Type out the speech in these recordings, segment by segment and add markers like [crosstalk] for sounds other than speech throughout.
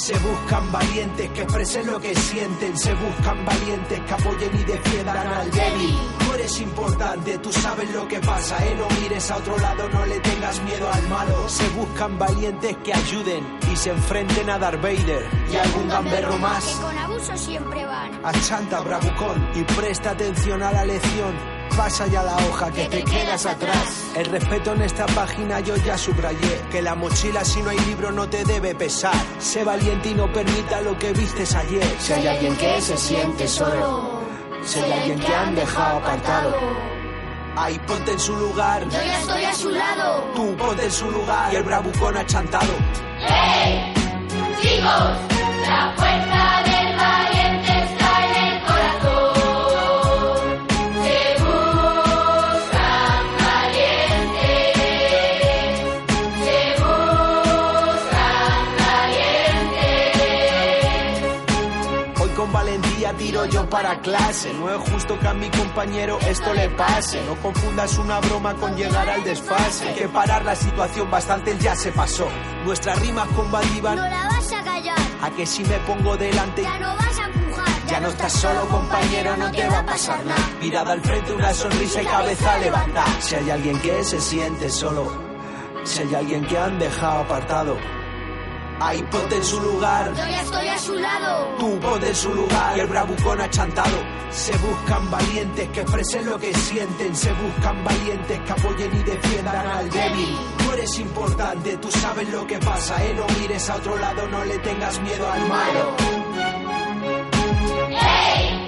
Se buscan valientes que expresen lo que sienten. Se buscan valientes que apoyen y defiendan al débil. Tú eres importante, tú sabes lo que pasa, eh. No mires a otro lado, no le tengas miedo al malo. Se buscan valientes que ayuden y se enfrenten a Darth Vader y a algún gamberro más. Que con abuso siempre van. Achanta, bravucón, y presta atención a la lección. Pasa ya la hoja que te quedas atrás. El respeto en esta página yo ya subrayé. Que la mochila si no hay libro no te debe pesar. Sé valiente y no permita lo que vistes ayer. Si hay alguien que se siente solo, si hay alguien que han dejado apartado. Ahí ponte en su lugar. Yo ya estoy a su lado. Tú ponte en su lugar. Y el bravucón achantado. ¡Hey! Chicos, la fuerza del valiente tiro yo para clase. No es justo que a mi compañero esto le pase. No confundas una broma con llegar al desfase. Hay que parar la situación, bastante ya se pasó. Nuestras rimas combativas. No la vas a callar. A que si me pongo delante. Ya no vas a empujar. Ya no estás solo, compañero, no te va a pasar nada. Mirada al frente, una sonrisa y cabeza levantada. Si hay alguien que se siente solo, si hay alguien que han dejado apartado, ahí ponte en su lugar. Yo ya estoy a su lado. Tú ponte en su lugar y el bravucón achantado. Se buscan valientes que expresen lo que sienten. Se buscan valientes que apoyen y defiendan al débil. Tú eres importante, tú sabes lo que pasa, eh. No mires a otro lado, no le tengas miedo al malo. ¡Hey!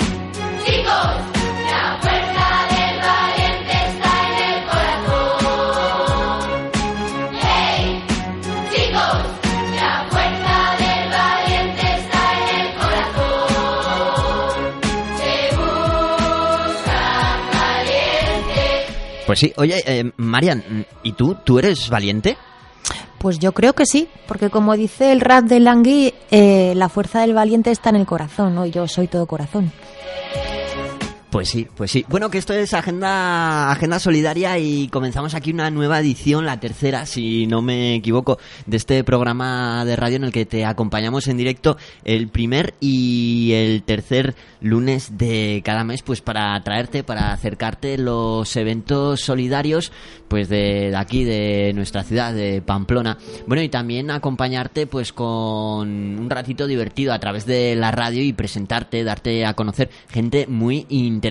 Chicos, Pues sí, oye, eh, Marian, ¿y tú? ¿Tú eres valiente? Pues yo creo que sí, porque como dice el rap de Langui, eh, la fuerza del valiente está en el corazón, ¿no? Y yo soy todo corazón. Pues sí, pues sí. Bueno, que esto es agenda, agenda solidaria y comenzamos aquí una nueva edición, la tercera, si no me equivoco, de este programa de radio en el que te acompañamos en directo el primer y el tercer lunes de cada mes, pues para traerte, para acercarte los eventos solidarios, pues de, aquí, de nuestra ciudad, de Pamplona. Bueno, y también acompañarte, pues con un ratito divertido a través de la radio y presentarte, darte a conocer gente muy interesante.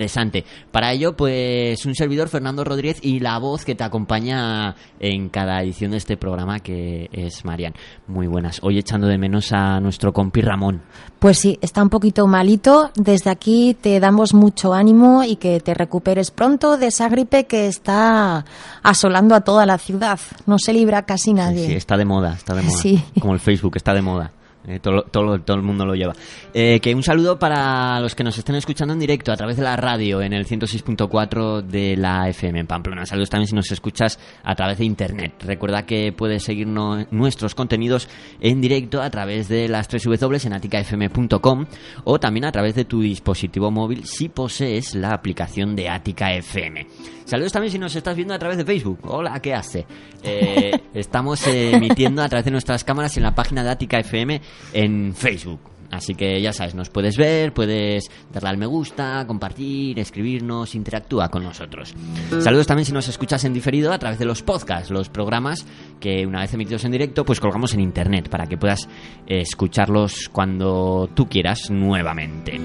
Para ello, pues un servidor, Fernando Rodríguez, y la voz que te acompaña en cada edición de este programa, que es Marian. Muy buenas. Hoy echando de menos a nuestro compi Ramón. Pues sí, está un poquito malito. Desde aquí te damos mucho ánimo y que te recuperes pronto de esa gripe que está asolando a toda la ciudad. No se libra casi nadie. Sí, está de moda, está de moda. [laughs] Sí. Como el Facebook, está de moda. Eh, todo, todo, todo el mundo lo lleva. Eh, que un saludo para los que nos estén escuchando en directo a través de la radio en el 106.4 de la FM en Pamplona. Saludos también si nos escuchas a través de internet. Recuerda que puedes seguirnos nuestros contenidos en directo a través de las 3 W en aticafm.com o también a través de tu dispositivo móvil si posees la aplicación de Atica FM. Saludos también si nos estás viendo a través de Facebook. Hola, ¿qué hace? Eh, [laughs] estamos emitiendo a través de nuestras cámaras en la página de Atica FM en Facebook. Así que ya sabes, nos puedes ver, puedes darle al me gusta, compartir, escribirnos, interactúa con nosotros. Saludos también si nos escuchas en diferido a través de los podcasts, los programas que una vez emitidos en directo, pues colgamos en internet para que puedas escucharlos cuando tú quieras nuevamente.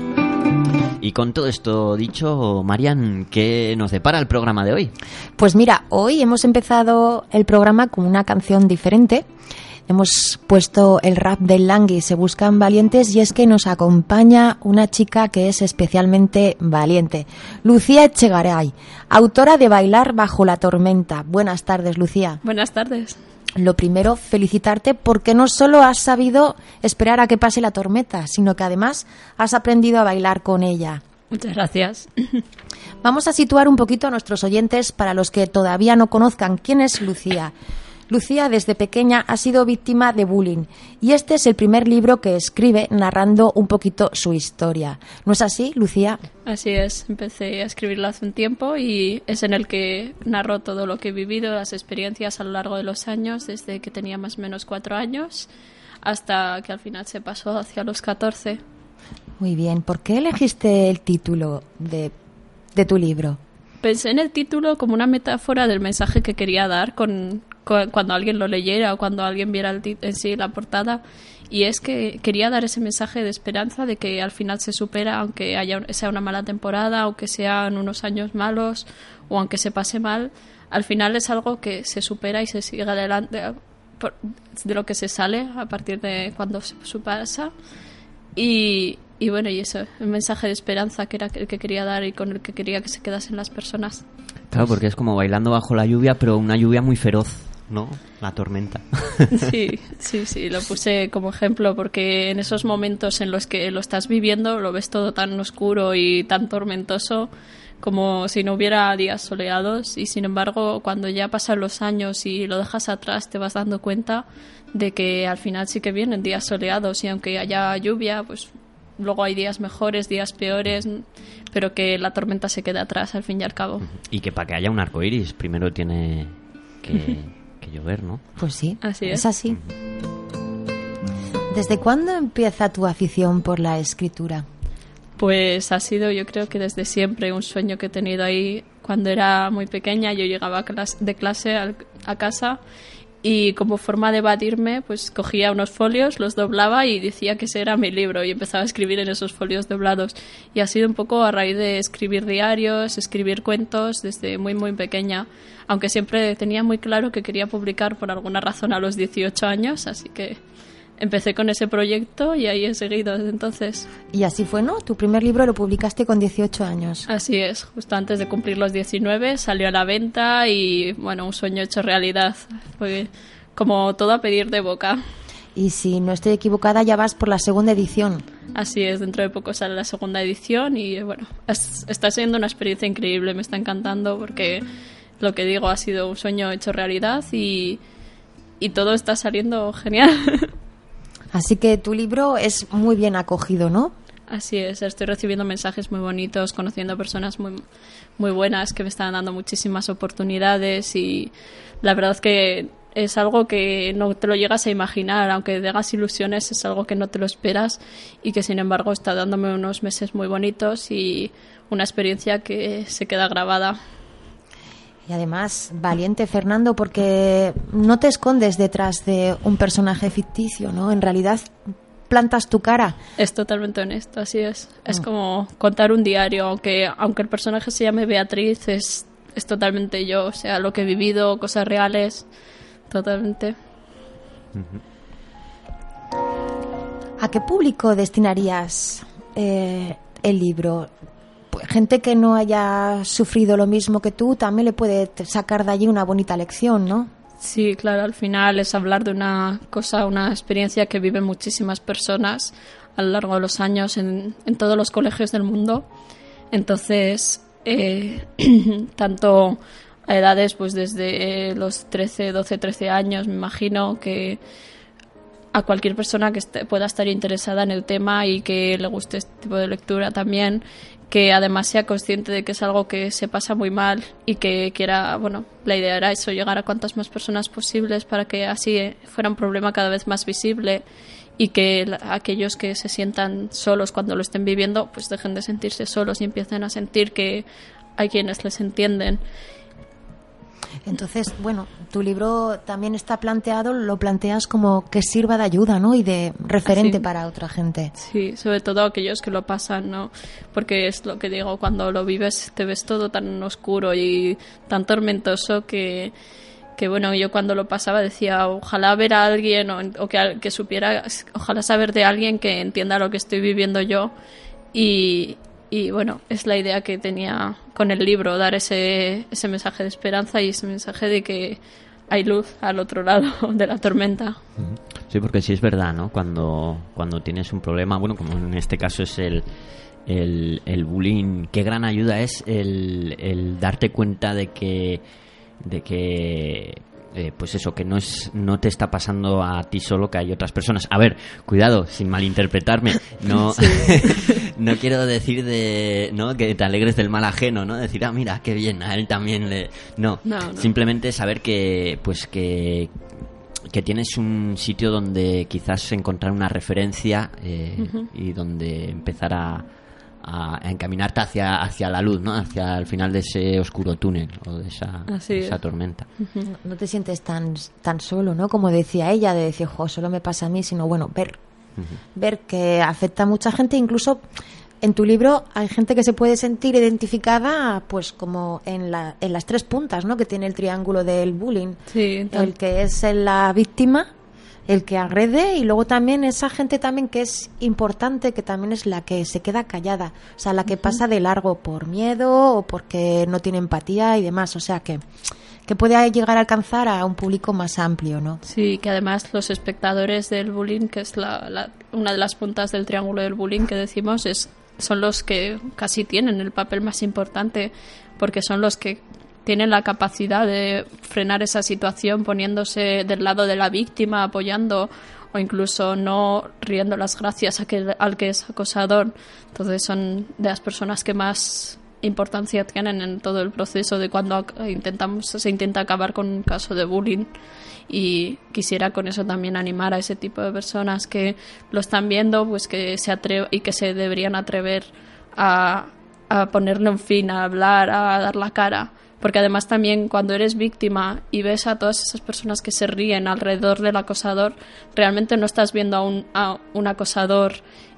Y con todo esto dicho, Marian, ¿qué nos depara el programa de hoy? Pues mira, hoy hemos empezado el programa con una canción diferente. Hemos puesto el rap del Langui, Se Buscan Valientes, y es que nos acompaña una chica que es especialmente valiente, Lucía Echegaray, autora de Bailar bajo la tormenta. Buenas tardes, Lucía. Buenas tardes. Lo primero, felicitarte porque no solo has sabido esperar a que pase la tormenta, sino que además has aprendido a bailar con ella. Muchas gracias. Vamos a situar un poquito a nuestros oyentes para los que todavía no conozcan quién es Lucía. Lucía desde pequeña ha sido víctima de bullying y este es el primer libro que escribe narrando un poquito su historia. ¿No es así, Lucía? Así es, empecé a escribirlo hace un tiempo y es en el que narro todo lo que he vivido, las experiencias a lo largo de los años, desde que tenía más o menos cuatro años hasta que al final se pasó hacia los 14. Muy bien. ¿Por qué elegiste el título de, de tu libro? Pensé en el título como una metáfora del mensaje que quería dar con, con- cuando alguien lo leyera o cuando alguien viera el en sí la portada. Y es que quería dar ese mensaje de esperanza de que al final se supera, aunque haya, sea una mala temporada, aunque sean unos años malos o aunque se pase mal, al final es algo que se supera y se sigue adelante por- de lo que se sale a partir de cuando se pasa. Y, y bueno, y eso, el mensaje de esperanza que era el que quería dar y con el que quería que se quedasen las personas. Claro, porque es como bailando bajo la lluvia, pero una lluvia muy feroz, ¿no? La tormenta. [laughs] Sí, sí, sí, lo puse como ejemplo porque en esos momentos en los que lo estás viviendo lo ves todo tan oscuro y tan tormentoso como si no hubiera días soleados y sin embargo cuando ya pasan los años y lo dejas atrás te vas dando cuenta de que al final sí que vienen días soleados y aunque haya lluvia pues luego hay días mejores, días peores, pero que la tormenta se queda atrás al fin y al cabo. Y que para que haya un arco iris, primero tiene que, [laughs] que llover, ¿no? Pues sí, Así es. es así. ¿Desde cuándo empieza tu afición por la escritura? Pues ha sido, yo creo que desde siempre, un sueño que he tenido ahí. Cuando era muy pequeña, yo llegaba de clase a casa y como forma de evadirme, pues cogía unos folios, los doblaba y decía que ese era mi libro y empezaba a escribir en esos folios doblados. Y ha sido un poco a raíz de escribir diarios, escribir cuentos desde muy, muy pequeña. Aunque siempre tenía muy claro que quería publicar por alguna razón a los 18 años, así que empecé con ese proyecto y ahí he seguido desde entonces. Y así fue, ¿no? Tu primer libro lo publicaste con 18 años. Así es, justo antes de cumplir los 19 salió a la venta y bueno, un sueño hecho realidad. Fue como todo a pedir de boca. Y si no estoy equivocada, ya vas por la segunda edición. Así es, dentro de poco sale la segunda edición y bueno, es- está siendo una experiencia increíble, me está encantando porque lo que digo ha sido un sueño hecho realidad y, y todo está saliendo genial. [laughs] Así que tu libro es muy bien acogido, ¿no? Así es, estoy recibiendo mensajes muy bonitos, conociendo personas muy, muy buenas que me están dando muchísimas oportunidades y la verdad es que es algo que no te lo llegas a imaginar, aunque te hagas ilusiones, es algo que no te lo esperas y que sin embargo está dándome unos meses muy bonitos y una experiencia que se queda grabada. Y además, valiente Fernando, porque no te escondes detrás de un personaje ficticio, ¿no? En realidad plantas tu cara. Es totalmente honesto, así es. Es como contar un diario, aunque, aunque el personaje se llame Beatriz, es, es totalmente yo, o sea, lo que he vivido, cosas reales, totalmente. ¿A qué público destinarías eh, el libro? Gente que no haya sufrido lo mismo que tú también le puede sacar de allí una bonita lección, ¿no? Sí, claro, al final es hablar de una cosa, una experiencia que viven muchísimas personas a lo largo de los años en, en todos los colegios del mundo. Entonces, eh, [clears throat] tanto a edades pues desde los 13, 12, 13 años, me imagino que a cualquier persona que pueda estar interesada en el tema y que le guste este tipo de lectura también, que además sea consciente de que es algo que se pasa muy mal y que quiera, bueno, la idea era eso, llegar a cuantas más personas posibles para que así eh, fuera un problema cada vez más visible y que aquellos que se sientan solos cuando lo estén viviendo, pues dejen de sentirse solos y empiecen a sentir que hay quienes les entienden. Entonces, bueno, tu libro también está planteado, lo planteas como que sirva de ayuda, ¿no? Y de referente para otra gente. Sí, sobre todo aquellos que lo pasan, ¿no? Porque es lo que digo, cuando lo vives te ves todo tan oscuro y tan tormentoso que, que bueno, yo cuando lo pasaba decía, ojalá ver a alguien o, o que, que supiera, ojalá saber de alguien que entienda lo que estoy viviendo yo y, y bueno, es la idea que tenía con el libro, dar ese, ese mensaje de esperanza y ese mensaje de que hay luz al otro lado [laughs] de la tormenta. Sí, porque sí es verdad, ¿no? Cuando, cuando tienes un problema, bueno, como en este caso es el, el, el bullying, qué gran ayuda es el, el darte cuenta de que, de que eh, pues eso, que no es no te está pasando a ti solo, que hay otras personas. A ver, cuidado, sin malinterpretarme, no, [laughs] [laughs] no quiero decir de, ¿no? Que te alegres del mal ajeno, ¿no? Decir, ah, mira, qué bien, a él también le... No, No, no. simplemente saber que, pues que que tienes un sitio donde quizás encontrar una referencia eh, y donde empezar a, a encaminarte hacia, hacia la luz, ¿no? Hacia el final de ese oscuro túnel o de esa, Así esa es. tormenta. No, no te sientes tan, tan solo, ¿no? Como decía ella, de decir, jo, solo me pasa a mí, sino bueno, ver, ver que afecta a mucha gente, incluso en tu libro hay gente que se puede sentir identificada, pues como en, la, en las tres puntas, ¿no? Que tiene el triángulo del bullying. Sí, el que es la víctima, el que agrede y luego también esa gente también que es importante, que también es la que se queda callada, o sea, la que pasa de largo por miedo o porque no tiene empatía y demás, o sea que que puede llegar a alcanzar a un público más amplio, ¿no? Sí, que además los espectadores del bullying, que es la, la- una de las puntas del triángulo del bullying que decimos, es, son los que casi tienen el papel más importante, porque son los que tienen la capacidad de frenar esa situación poniéndose del lado de la víctima, apoyando o incluso no riendo las gracias a que, al que es acosador. Entonces son de las personas que más importancia tienen en todo el proceso de cuando intentamos se intenta acabar con un caso de bullying y quisiera con eso también animar a ese tipo de personas que lo están viendo pues que se atre y que se deberían atrever a, a ponerle un fin a hablar a dar la cara porque además también cuando eres víctima y ves a todas esas personas que se ríen alrededor del acosador realmente no estás viendo a un, a un acosador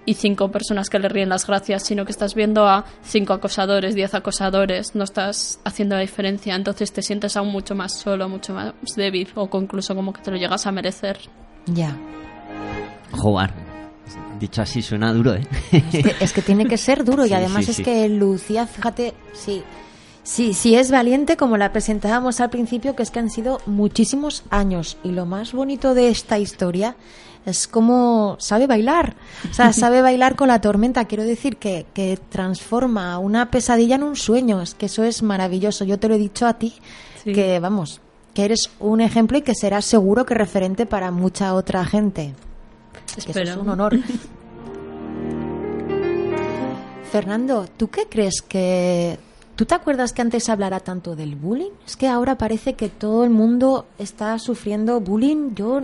y cinco personas que le ríen las gracias, sino que estás viendo a cinco acosadores, diez acosadores, no estás haciendo la diferencia, entonces te sientes aún mucho más solo, mucho más débil o incluso como que te lo llegas a merecer. Ya. Joder, dicho así suena duro, ¿eh? Es que, es que tiene que ser duro y [laughs] además sí, es sí. que Lucía, fíjate, sí, sí, sí es valiente como la presentábamos al principio, que es que han sido muchísimos años y lo más bonito de esta historia es como sabe bailar, o sea, [laughs] sabe bailar con la tormenta, quiero decir que, que transforma una pesadilla en un sueño, es que eso es maravilloso, yo te lo he dicho a ti, Sí. que vamos, que eres un ejemplo y que serás seguro que referente para mucha otra gente. Que eso es un honor. [laughs] Fernando, ¿tú qué crees que... ¿Tú te acuerdas que antes hablara tanto del bullying? Es que ahora parece que todo el mundo está sufriendo bullying. Yo...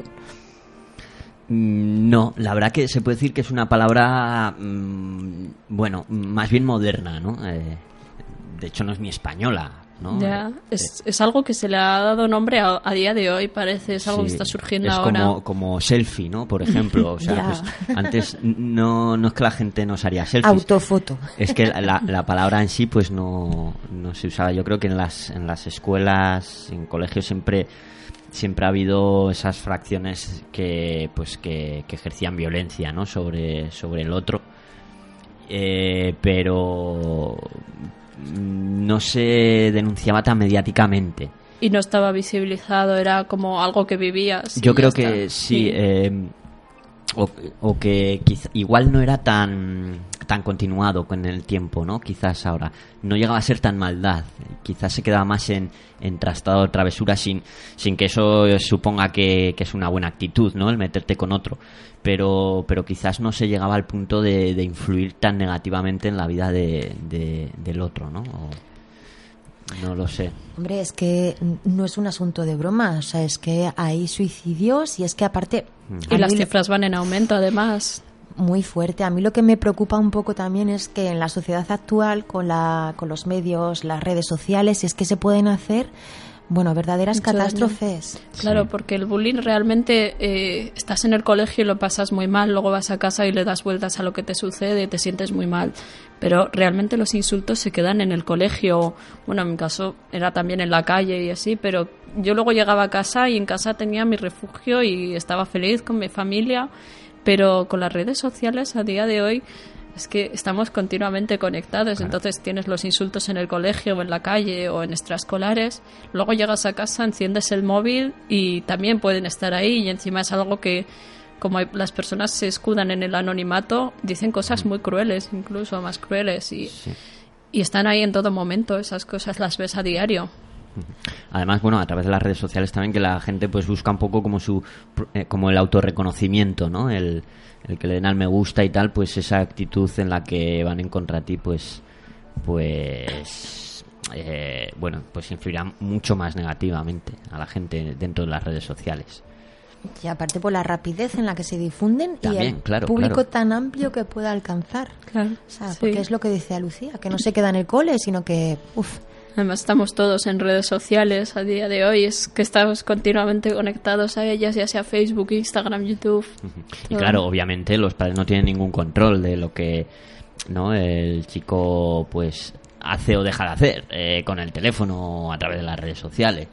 Mm, No, la verdad que se puede decir que es una palabra, mm, bueno, más bien moderna, ¿no? Eh, de hecho no es ni española, ¿no? Ya, Eh, es, es algo que se le ha dado nombre a, a día de hoy, parece, es algo que Sí, está surgiendo es ahora. Como, como selfie, ¿no? Por ejemplo. O sea, [laughs] pues, antes no, no es que la gente no se haría selfies. Autofoto. Es que la, [laughs] la palabra en sí pues no, no se usaba. Yo creo que en las, en las escuelas, en colegios siempre siempre ha habido esas fracciones que pues que, que ejercían violencia ¿no? sobre, sobre el otro. Eh, pero no se denunciaba tan mediáticamente. Y no estaba visibilizado, era como algo que vivías. Yo creo está. que sí, eh, o, o que quizá- igual no era tan tan continuado con el tiempo, ¿no? Quizás ahora no llegaba a ser tan maldad, quizás se quedaba más en, en trastado travesura sin, sin que eso suponga que, que es una buena actitud, ¿no? El meterte con otro, pero pero quizás no se llegaba al punto de, de influir tan negativamente en la vida de, de- del otro, ¿no? O- no lo sé. Hombre, es que no es un asunto de broma. O sea, es que hay suicidios y es que aparte... Y las mí- cifras van en aumento, además. Muy fuerte. A mí lo que me preocupa un poco también es que en la sociedad actual, con, la, con los medios, las redes sociales, es que se pueden hacer, bueno, verdaderas Mucho daño. catástrofes. Claro, Sí. porque el bullying realmente eh, estás en el colegio y lo pasas muy mal, luego vas a casa y le das vueltas a lo que te sucede y te sientes muy mal. Pero realmente los insultos se quedan en el colegio. Bueno, en mi caso era también en la calle y así, pero yo luego llegaba a casa y en casa tenía mi refugio y estaba feliz con mi familia. Pero con las redes sociales a día de hoy es que estamos continuamente conectados, entonces tienes los insultos en el colegio o en la calle o en extraescolares, luego llegas a casa, enciendes el móvil y también pueden estar ahí. Y encima es algo que como las personas se escudan en el anonimato, dicen cosas muy crueles, incluso más crueles. Y, y están ahí en todo momento, esas cosas las ves a diario. Además, bueno, a través de las redes sociales también que la gente pues busca un poco como su eh, como el autorreconocimiento, ¿no? El, el que le den al me gusta y tal, pues esa actitud en la que van en contra ti, pues pues eh, bueno, pues influirá mucho más negativamente a la gente dentro de las redes sociales. Y aparte por la rapidez en la que se difunden y el claro, público claro. tan amplio que pueda alcanzar. Claro. O sea, sí. porque es lo que decía Lucía, que no se queda en el cole, sino que, uff, Además estamos todos en redes sociales a día de hoy, es que estamos continuamente conectados a ellas, ya sea Facebook, Instagram, YouTube. Y todo. claro, obviamente los padres no tienen ningún control de lo que no el chico pues hace o deja de hacer eh, con el teléfono o a través de las redes sociales.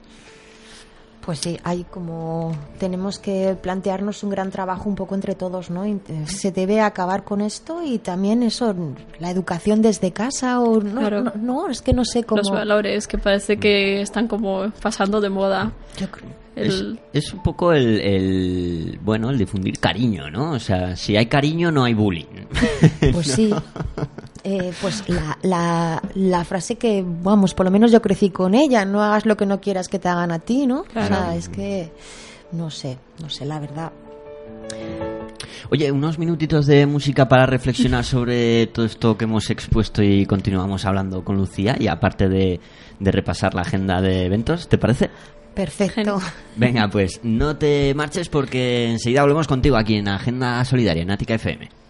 Pues sí, hay como tenemos que plantearnos un gran trabajo un poco entre todos, ¿no? Eh, Se debe acabar con esto y también eso, la educación desde casa o no, Claro. no, no, es que no sé cómo. Los valores que parece que están como pasando de moda. Yo creo- El- Es, es un poco el, el, bueno el difundir cariño, ¿no? O sea, si hay cariño no hay bullying. Pues sí. [laughs] Eh, pues la, la, la frase que, vamos, por lo menos yo crecí con ella, no hagas lo que no quieras que te hagan a ti, ¿no? Claro. O sea, es que, no sé, no sé, la verdad. Oye, unos minutitos de música para reflexionar sobre todo esto que hemos expuesto y continuamos hablando con Lucía y aparte de, de repasar la agenda de eventos, ¿te parece? Perfecto. Venga, pues no te marches porque enseguida volvemos contigo aquí en Agenda Solidaria, en Ática FM.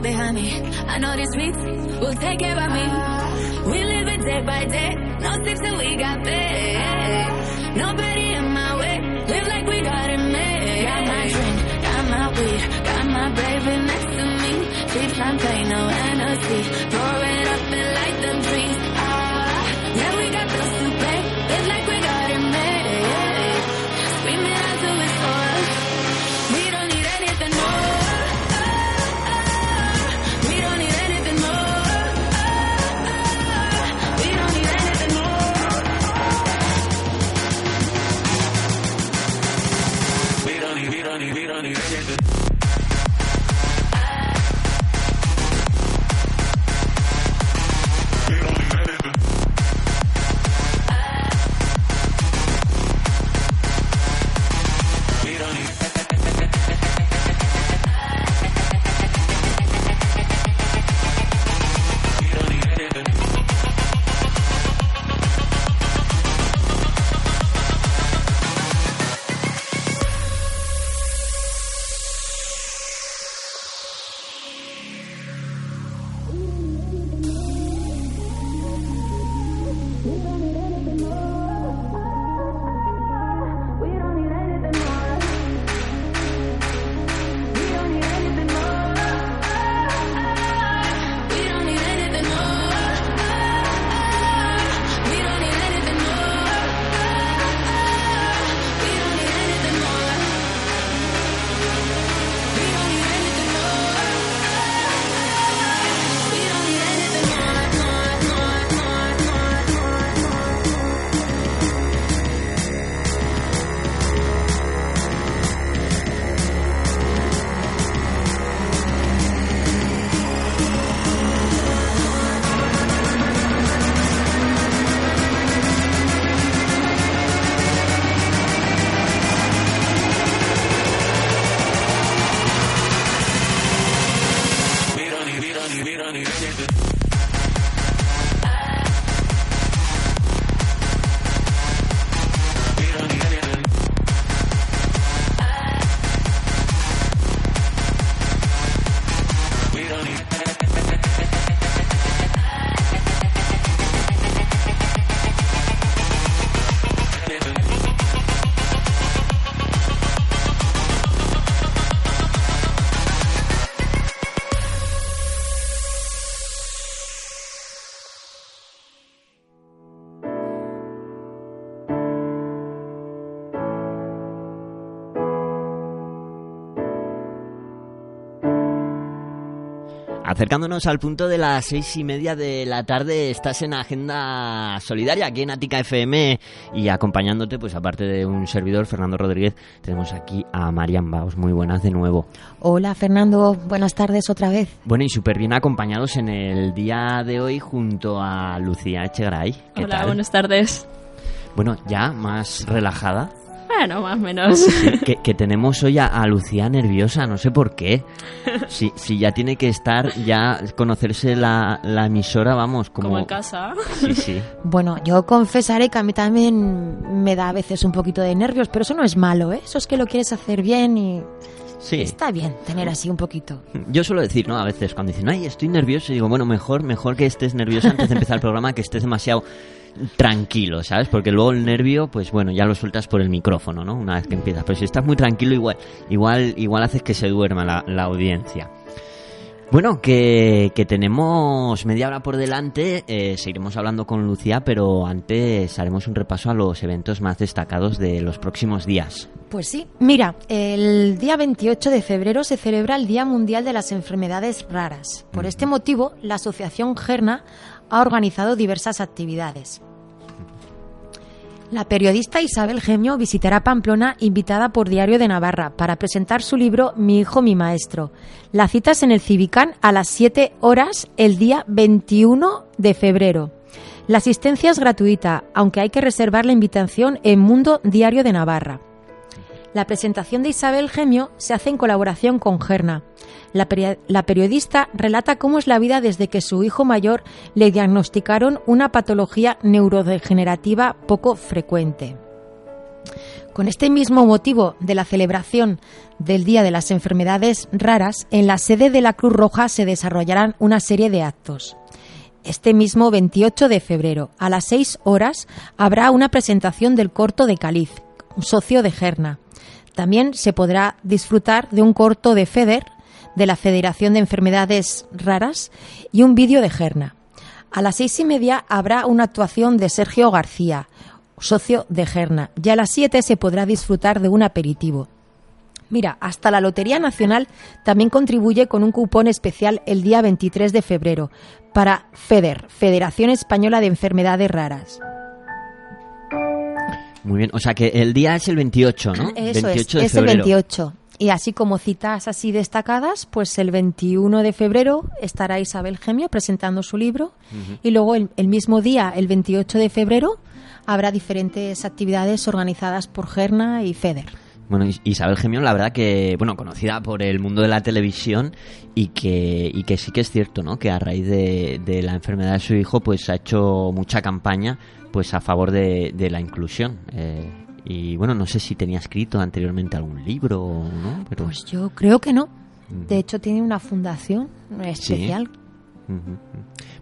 Right behind me. I know these streets will take care of me. We live it day by day. No six and we got paid. Nobody acercándonos al punto de las seis y media de la tarde, estás en Agenda Solidaria aquí en Ática FM y acompañándote, pues aparte de un servidor, Fernando Rodríguez, tenemos aquí a Marian Baos. Muy buenas de nuevo. Hola Fernando, buenas tardes otra vez. Bueno, y súper bien acompañados en el día de hoy junto a Lucía Echegray. ¿Qué Hola, tal? buenas tardes. Bueno, ya más relajada. Bueno, más o menos. Sí, que, que tenemos hoy a, a Lucía nerviosa, no sé por qué. Si, si ya tiene que estar, ya conocerse la, la emisora, vamos, como... Como en casa. Sí, sí. Bueno, yo confesaré que a mí también me da a veces un poquito de nervios, pero eso no es malo, ¿eh? Eso es que lo quieres hacer bien y Sí. está bien tener así un poquito. Yo suelo decir, ¿no? A veces cuando dicen, ay, estoy nervioso, y digo, bueno, mejor, mejor que estés nervioso antes de empezar el programa, que estés demasiado tranquilo, ¿sabes? Porque luego el nervio, pues bueno, ya lo sueltas por el micrófono, ¿no? Una vez que empiezas. Pero si estás muy tranquilo, igual, igual, igual haces que se duerma la, la audiencia. Bueno, que, que tenemos media hora por delante, eh, seguiremos hablando con Lucía, pero antes haremos un repaso a los eventos más destacados de los próximos días. Pues sí, mira, el día 28 de febrero se celebra el Día Mundial de las Enfermedades Raras. Por este motivo, la Asociación Gerna ha organizado diversas actividades. La periodista Isabel Gemio visitará Pamplona invitada por Diario de Navarra para presentar su libro Mi hijo, mi maestro. La cita es en el Civicán a las 7 horas el día 21 de febrero. La asistencia es gratuita, aunque hay que reservar la invitación en Mundo Diario de Navarra. La presentación de Isabel Gemio se hace en colaboración con Gerna. La, peri- la periodista relata cómo es la vida desde que su hijo mayor le diagnosticaron una patología neurodegenerativa poco frecuente. Con este mismo motivo de la celebración del Día de las Enfermedades Raras, en la sede de la Cruz Roja se desarrollarán una serie de actos. Este mismo 28 de febrero, a las 6 horas, habrá una presentación del corto de Caliz, socio de Gerna. También se podrá disfrutar de un corto de FEDER, de la Federación de Enfermedades Raras, y un vídeo de Gerna. A las seis y media habrá una actuación de Sergio García, socio de Gerna, y a las 7 se podrá disfrutar de un aperitivo. Mira, hasta la Lotería Nacional también contribuye con un cupón especial el día 23 de febrero para FEDER, Federación Española de Enfermedades Raras. Muy bien, o sea que el día es el 28, ¿no? [clears throat] Eso 28 es, de es el febrero. 28. Y así como citas así destacadas, pues el 21 de febrero estará Isabel Gemio presentando su libro y luego el, el mismo día, el 28 de febrero, habrá diferentes actividades organizadas por Gerna y FEDER. Bueno, Is- Isabel Gemión, la verdad que, bueno, conocida por el mundo de la televisión y que, y que sí que es cierto, ¿no? Que a raíz de, de la enfermedad de su hijo, pues ha hecho mucha campaña, pues a favor de, de la inclusión. Eh, y bueno, no sé si tenía escrito anteriormente algún libro o no, pero... Pues yo creo que no. De hecho, tiene una fundación especial. Ujú.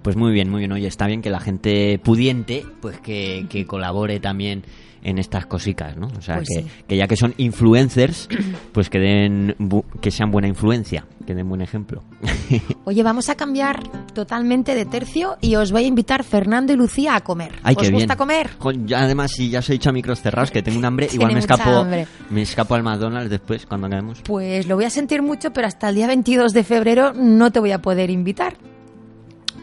Pues muy bien, muy bien. Oye, está bien que la gente pudiente, pues que, que colabore también en estas cositas, ¿no? O sea, Pues que, sí. que ya que son influencers, [clears throat] pues que den bu- que sean buena influencia, que den buen ejemplo. [laughs] Oye, vamos a cambiar totalmente de tercio y os voy a invitar Fernando y Lucía a comer. Ay, ¿Os qué bien. gusta comer? Jo, ya además, si ya os he dicho a micros cerrados que tengo un hambre, [laughs] igual me escapo, hambre. me escapo al McDonald's después cuando acabemos. Pues lo voy a sentir mucho, pero hasta el día 22 de febrero no te voy a poder invitar.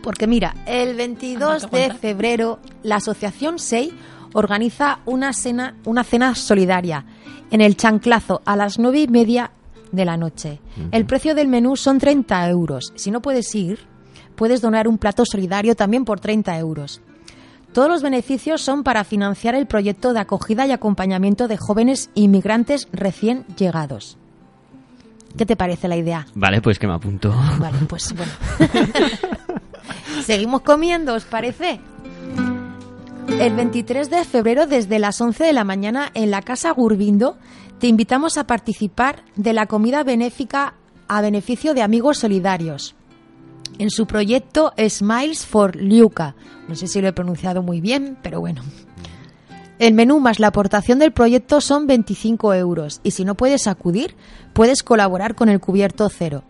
Porque mira, el 22 Anda, que de febrero la Asociación SEI organiza una cena, una cena solidaria en el Chanclazo a las nueve y media de la noche. El precio del menú son 30 euros. Si no puedes ir, puedes donar un plato solidario también por 30 euros. Todos los beneficios son para financiar el proyecto de acogida y acompañamiento de jóvenes inmigrantes recién llegados. ¿Qué te parece la idea? Vale, pues que me apunto. Vale, pues bueno. [laughs] Seguimos comiendo, ¿os parece? El 23 de febrero, desde las 11 de la mañana, en la Casa Gurbindo, te invitamos a participar de la comida benéfica a beneficio de Amigos Solidarios. En su proyecto Smiles for Liuca. No sé si lo he pronunciado muy bien, pero bueno. El menú más la aportación del proyecto son 25 euros y si no puedes acudir, puedes colaborar con el cubierto cero.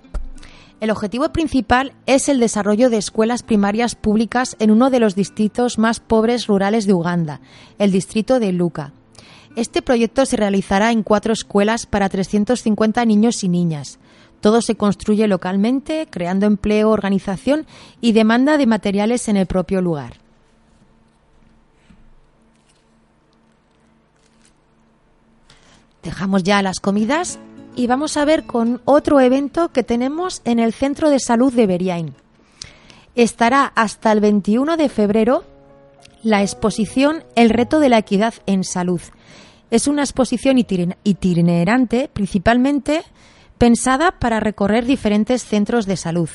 El objetivo principal es el desarrollo de escuelas primarias públicas en uno de los distritos más pobres rurales de Uganda, el distrito de Luca. Este proyecto se realizará en cuatro escuelas para 350 niños y niñas. Todo se construye localmente, creando empleo, organización y demanda de materiales en el propio lugar. Dejamos ya las comidas y vamos a ver con otro evento que tenemos en el Centro de Salud de Beriain. Estará hasta el 21 de febrero la exposición El reto de la equidad en salud. Es una exposición itinerante, principalmente pensada para recorrer diferentes centros de salud.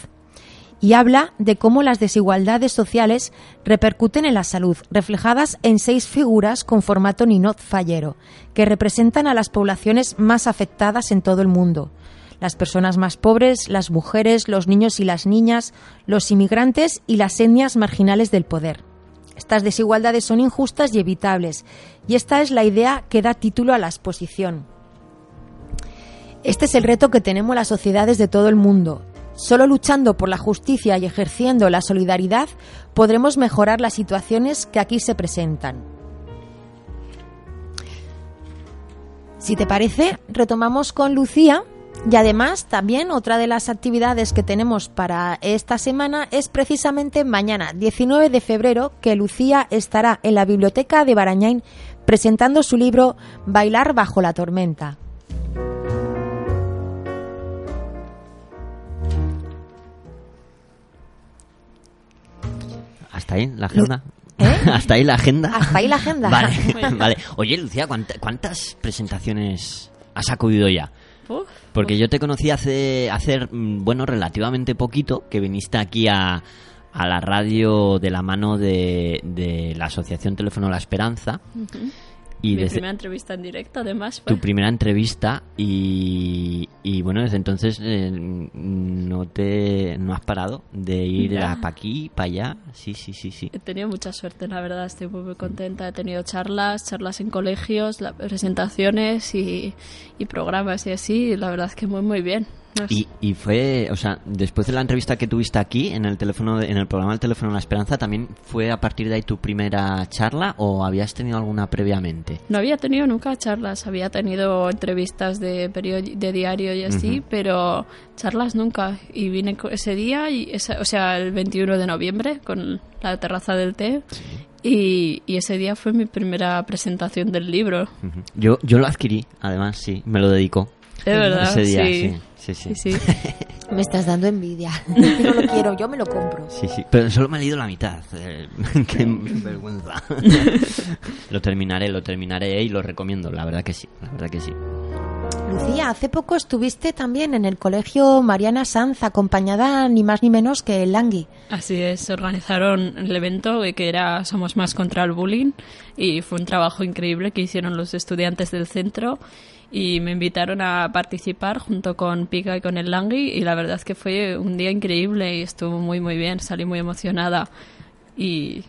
Y habla de cómo las desigualdades sociales repercuten en la salud, reflejadas en seis figuras con formato ninot fallero, que representan a las poblaciones más afectadas en todo el mundo. Las personas más pobres, las mujeres, los niños y las niñas, los inmigrantes y las etnias marginales del poder. Estas desigualdades son injustas y evitables, y esta es la idea que da título a la exposición. Este es el reto que tenemos las sociedades de todo el mundo. Solo luchando por la justicia y ejerciendo la solidaridad podremos mejorar las situaciones que aquí se presentan. Si te parece, retomamos con Lucía y además también otra de las actividades que tenemos para esta semana es precisamente mañana, 19 de febrero, que Lucía estará en la biblioteca de Barañain presentando su libro Bailar bajo la tormenta. ¿Hasta ahí la agenda? ¿Eh? [laughs] ¿Hasta ahí la agenda? Hasta ahí la agenda. [laughs] Vale, vale. Oye, Lucía, ¿cuánta- ¿cuántas presentaciones has acudido ya? Uf, Porque yo te conocí hace, hace, mm, bueno, relativamente poquito, que viniste aquí a, a la radio de la mano de, de la Asociación Teléfono La Esperanza. Y mi desde primera entrevista en directo, además. fue. tu primera entrevista y, y bueno, desde entonces eh, no te no has parado de ir para aquí, para allá. Sí, sí, sí, sí. He tenido mucha suerte, la verdad, estoy muy, muy contenta. He tenido charlas, charlas en colegios, la- presentaciones y, y programas y así, y la verdad es que muy, muy bien. Y, y fue, o sea, después de la entrevista que tuviste aquí en el teléfono, de- en el programa del teléfono de la Esperanza, también fue a partir de ahí tu primera charla o habías tenido alguna previamente. No había tenido nunca charlas, había tenido entrevistas de de diario y así, pero charlas nunca. Y vine ese día, y esa- o sea, el 21 de noviembre, con la terraza del té. Y, y ese día fue mi primera presentación del libro. Yo, yo lo adquirí, además, sí, me lo dedicó. De verdad, Ese día, sí. sí, sí, sí. Sí, sí. [laughs] Me estás dando envidia. [laughs] Yo no lo quiero, yo me lo compro. Sí, sí, pero solo me he leído la mitad. eh, [laughs] qué vergüenza. lo terminaré, lo terminaré y lo recomiendo, la verdad que sí, la verdad que sí. Lucía, hace poco estuviste también en el colegio Mariana Sanz, acompañada ni más ni menos que el Langui. Así es, organizaron el evento que era Somos Más contra el Bullying y fue un trabajo increíble que hicieron los estudiantes del centro y me invitaron a participar junto con Pika y con el Langui y la verdad es que fue un día increíble y estuvo muy muy bien, salí muy emocionada y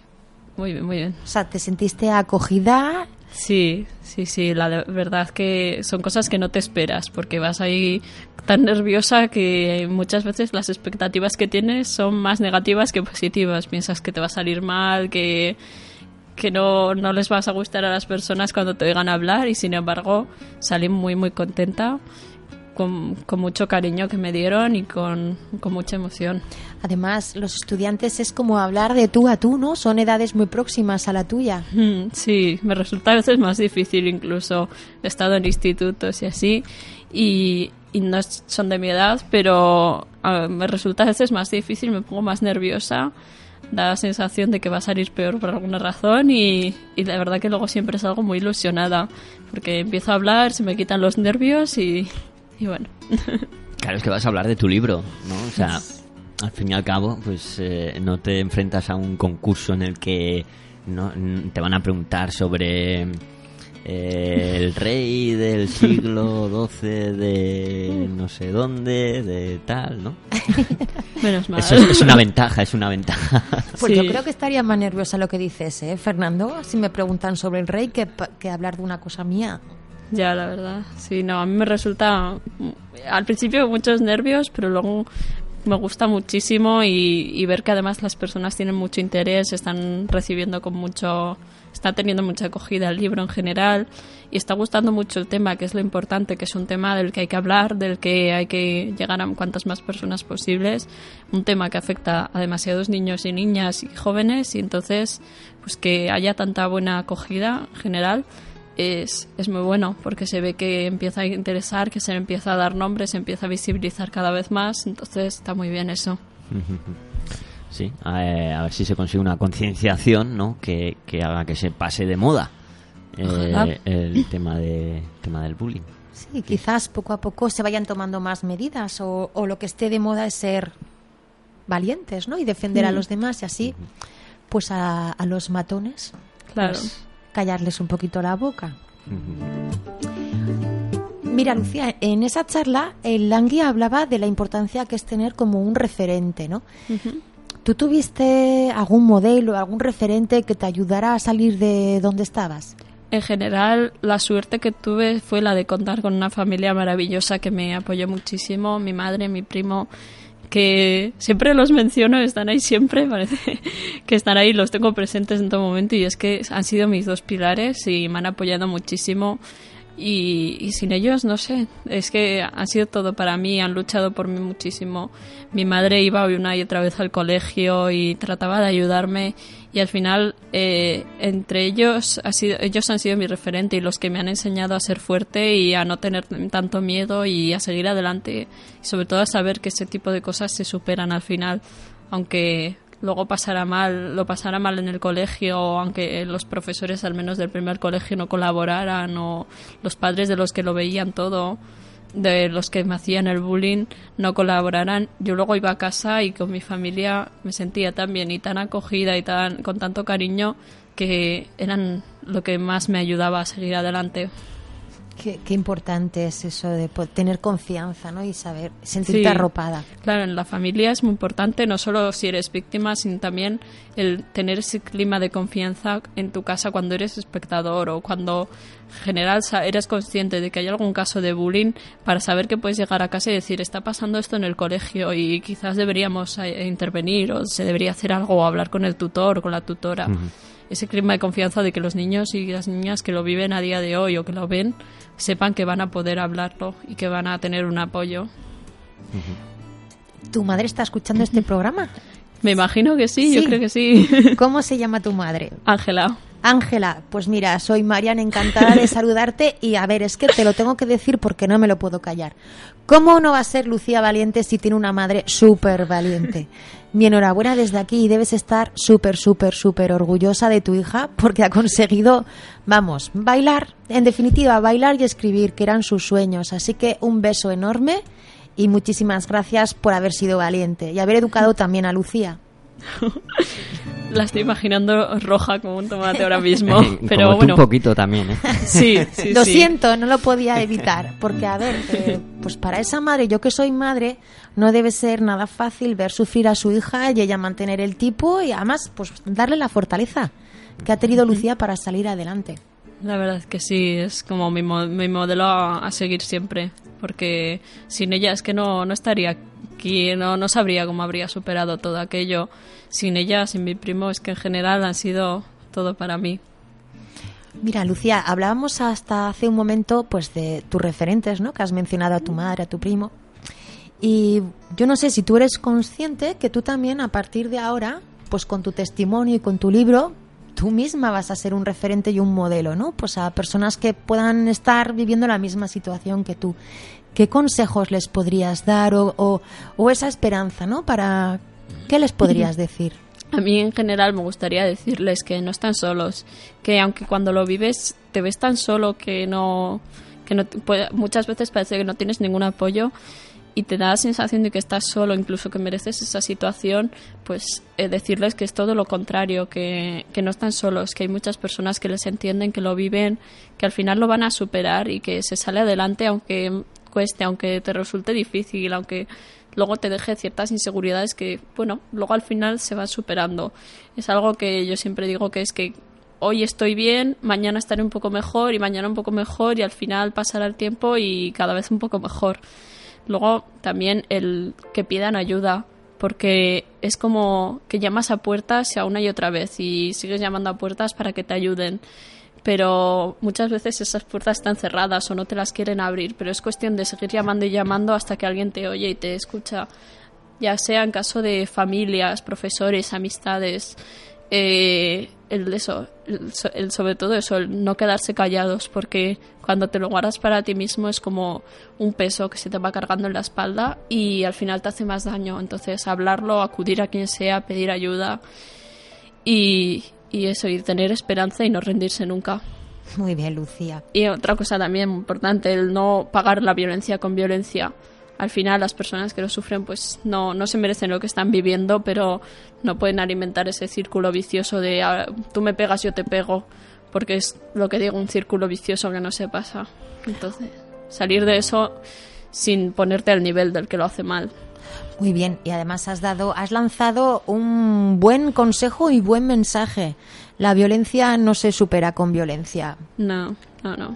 muy bien, muy bien. O sea, te sentiste acogida. Sí, sí, sí, la verdad que son cosas que no te esperas porque vas ahí tan nerviosa que muchas veces las expectativas que tienes son más negativas que positivas. Piensas que te va a salir mal, que, que no, no les vas a gustar a las personas cuando te oigan hablar y sin embargo salí muy, muy contenta. Con, con mucho cariño que me dieron y con, con mucha emoción. Además, los estudiantes es como hablar de tú a tú, ¿no? Son edades muy próximas a la tuya. Mm, Sí, me resulta a veces más difícil incluso. He estado en institutos y así y, y no son de mi edad, pero ah, me resulta a veces más difícil, me pongo más nerviosa, da la sensación de que va a salir peor por alguna razón y, y la verdad que luego siempre salgo muy ilusionada porque empiezo a hablar, se me quitan los nervios y, y bueno. [laughs] Claro, es que vas a hablar de tu libro, ¿no? O sea, al fin y al cabo, pues eh, no te enfrentas a un concurso en el que no, te van a preguntar sobre eh, el rey del siglo XII de no sé dónde, de tal, ¿no? [laughs] Menos mal. Eso es, es una ventaja, es una ventaja. Pues Sí. yo creo que estaría más nerviosa lo que dices, ¿eh, Fernando? Si me preguntan sobre el rey que, que hablar de una cosa mía. Ya, la verdad. Sí, no, a mí me resulta al principio muchos nervios, pero luego me gusta muchísimo y, y ver que además las personas tienen mucho interés, están recibiendo con mucho, está teniendo mucha acogida el libro en general y está gustando mucho el tema, que es lo importante, que es un tema del que hay que hablar, del que hay que llegar a cuantas más personas posibles, un tema que afecta a demasiados niños y niñas y jóvenes y entonces pues que haya tanta buena acogida en general es, es muy bueno porque se ve que empieza a interesar, que se empieza a dar nombre, se empieza a visibilizar cada vez más, entonces está muy bien eso. Sí, a, eh, a ver si se consigue una concienciación, ¿no? Que, que haga que se pase de moda eh, el tema de tema del bullying. Sí, quizás poco a poco se vayan tomando más medidas o, o lo que esté de moda es ser valientes, ¿no? Y defender a los demás y así, pues a, a los matones, Claro. pues, callarles un poquito la boca. Mira, Lucía, en esa charla el Langui hablaba de la importancia que es tener como un referente, ¿no? ¿Tú tuviste algún modelo, algún referente que te ayudara a salir de donde estabas? En general, la suerte que tuve fue la de contar con una familia maravillosa que me apoyó muchísimo, mi madre, mi primo, que siempre los menciono, están ahí siempre, [laughs] parece que están ahí, los tengo presentes en todo momento y es que han sido mis dos pilares y me han apoyado muchísimo y, y sin ellos, no sé, es que han sido todo para mí, han luchado por mí muchísimo. Mi madre iba una y otra vez al colegio y trataba de ayudarme y al final eh, entre ellos ha sido, ellos han sido mi referente y los que me han enseñado a ser fuerte y a no tener tanto miedo y a seguir adelante y sobre todo a saber que ese tipo de cosas se superan al final, aunque luego pasara mal, lo pasara mal en el colegio, aunque los profesores al menos del primer colegio no colaboraran o los padres de los que lo veían todo de los que me hacían el bullying no colaboraran, yo luego iba a casa y con mi familia me sentía tan bien y tan acogida y tan con tanto cariño que eran lo que más me ayudaba a seguir adelante. Qué, qué importante es eso de tener confianza, ¿no? Y saber, sentirte Sí. arropada. Claro, en la familia es muy importante, no solo si eres víctima, sino también el tener ese clima de confianza en tu casa cuando eres espectador o cuando en general eres consciente de que hay algún caso de bullying para saber que puedes llegar a casa y decir, está pasando esto en el colegio y quizás deberíamos eh, intervenir o se debería hacer algo o hablar con el tutor o con la tutora. Ese clima de confianza de que los niños y las niñas que lo viven a día de hoy o que lo ven sepan que van a poder hablarlo y que van a tener un apoyo. ¿Tu madre está escuchando este programa? [laughs] Me imagino que sí, yo creo que sí. [laughs] ¿Cómo se llama tu madre? Ángela. Ángela, pues mira, soy Marian, encantada de [laughs] saludarte y a ver, es que te lo tengo que decir porque no me lo puedo callar. ¿Cómo no va a ser Lucía valiente si tiene una madre súper valiente? Mi enhorabuena desde aquí y debes estar súper, súper, súper orgullosa de tu hija porque ha conseguido, vamos, bailar, en definitiva, bailar y escribir, que eran sus sueños. Así que un beso enorme y muchísimas gracias por haber sido valiente y haber educado [laughs] también a Lucía. [laughs] La estoy imaginando roja como un tomate ahora mismo. [laughs] Pero Como tú bueno. un poquito también, ¿eh? Sí, sí, Lo sí. siento, no lo podía evitar, porque a ver, eh, pues para esa madre, yo que soy madre, no debe ser nada fácil ver sufrir a su hija y ella mantener el tipo y además pues darle la fortaleza que ha tenido Lucía para salir adelante. La verdad es que sí, es como mi, mo- mi modelo a, a seguir siempre. Porque sin ella es que no, no estaría aquí, no, no sabría cómo habría superado todo aquello. Sin ella, sin mi primo, es que en general han sido todo para mí. Mira, Lucía, hablábamos hasta hace un momento pues de tus referentes, ¿no? Que has mencionado a tu madre, a tu primo. Y yo no sé si tú eres consciente que tú también a partir de ahora, pues con tu testimonio y con tu libro, tú misma vas a ser un referente y un modelo, ¿no? Pues a personas que puedan estar viviendo la misma situación que tú. ¿Qué consejos les podrías dar o, o, o esa esperanza, ¿no? Para ¿qué les podrías [laughs] decir? A mí en general me gustaría decirles que no están solos, que aunque cuando lo vives te ves tan solo que no, que no puede- muchas veces parece que no tienes ningún apoyo y te da la sensación de que estás solo, incluso que mereces esa situación, pues eh, decirles que es todo lo contrario, que, que no están solos, que hay muchas personas que les entienden, que lo viven, que al final lo van a superar y que se sale adelante aunque cueste, aunque te resulte difícil, aunque luego te deje ciertas inseguridades que, bueno, luego al final se van superando. Es algo que yo siempre digo que es que hoy estoy bien, mañana estaré un poco mejor y mañana un poco mejor y al final pasará el tiempo y cada vez un poco mejor. Luego también el que pidan ayuda, porque es como que llamas a puertas a una y otra vez y sigues llamando a puertas para que te ayuden. Pero muchas veces esas puertas están cerradas o no te las quieren abrir, pero es cuestión de seguir llamando y llamando hasta que alguien te oye y te escucha, ya sea en caso de familias, profesores, amistades, eh, el eso, el, el sobre todo eso, el no quedarse callados, porque cuando te lo guardas para ti mismo es como un peso que se te va cargando en la espalda y al final te hace más daño. Entonces, hablarlo, acudir a quien sea, pedir ayuda y, y eso, y tener esperanza y no rendirse nunca. Muy bien, Lucía. Y otra cosa también importante, el no pagar la violencia con violencia. Al final las personas que lo sufren pues no, no se merecen lo que están viviendo, pero no pueden alimentar ese círculo vicioso de "Ah, tú me pegas, yo te pego, porque es lo que digo, un círculo vicioso que no se pasa. Entonces, salir de eso sin ponerte al nivel del que lo hace mal. Muy bien, y además has dado, has lanzado un buen consejo y buen mensaje. La violencia no se supera con violencia. No, no, no.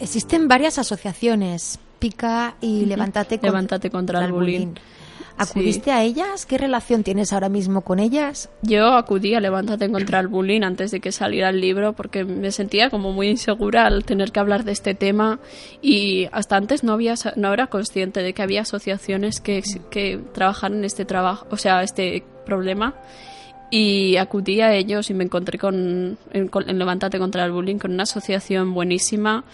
Existen varias asociaciones, Pica y Levántate, con- Levántate contra el bullying. ¿Acudiste a ellas? ¿Qué relación tienes ahora mismo con ellas? Yo acudí a Levántate contra el bullying antes de que saliera el libro porque me sentía como muy insegura al tener que hablar de este tema y hasta antes no había no era consciente de que había asociaciones que, que trabajan en este trabajo, o sea, este problema y acudí a ellos y me encontré con en, en Levántate contra el bullying con una asociación buenísima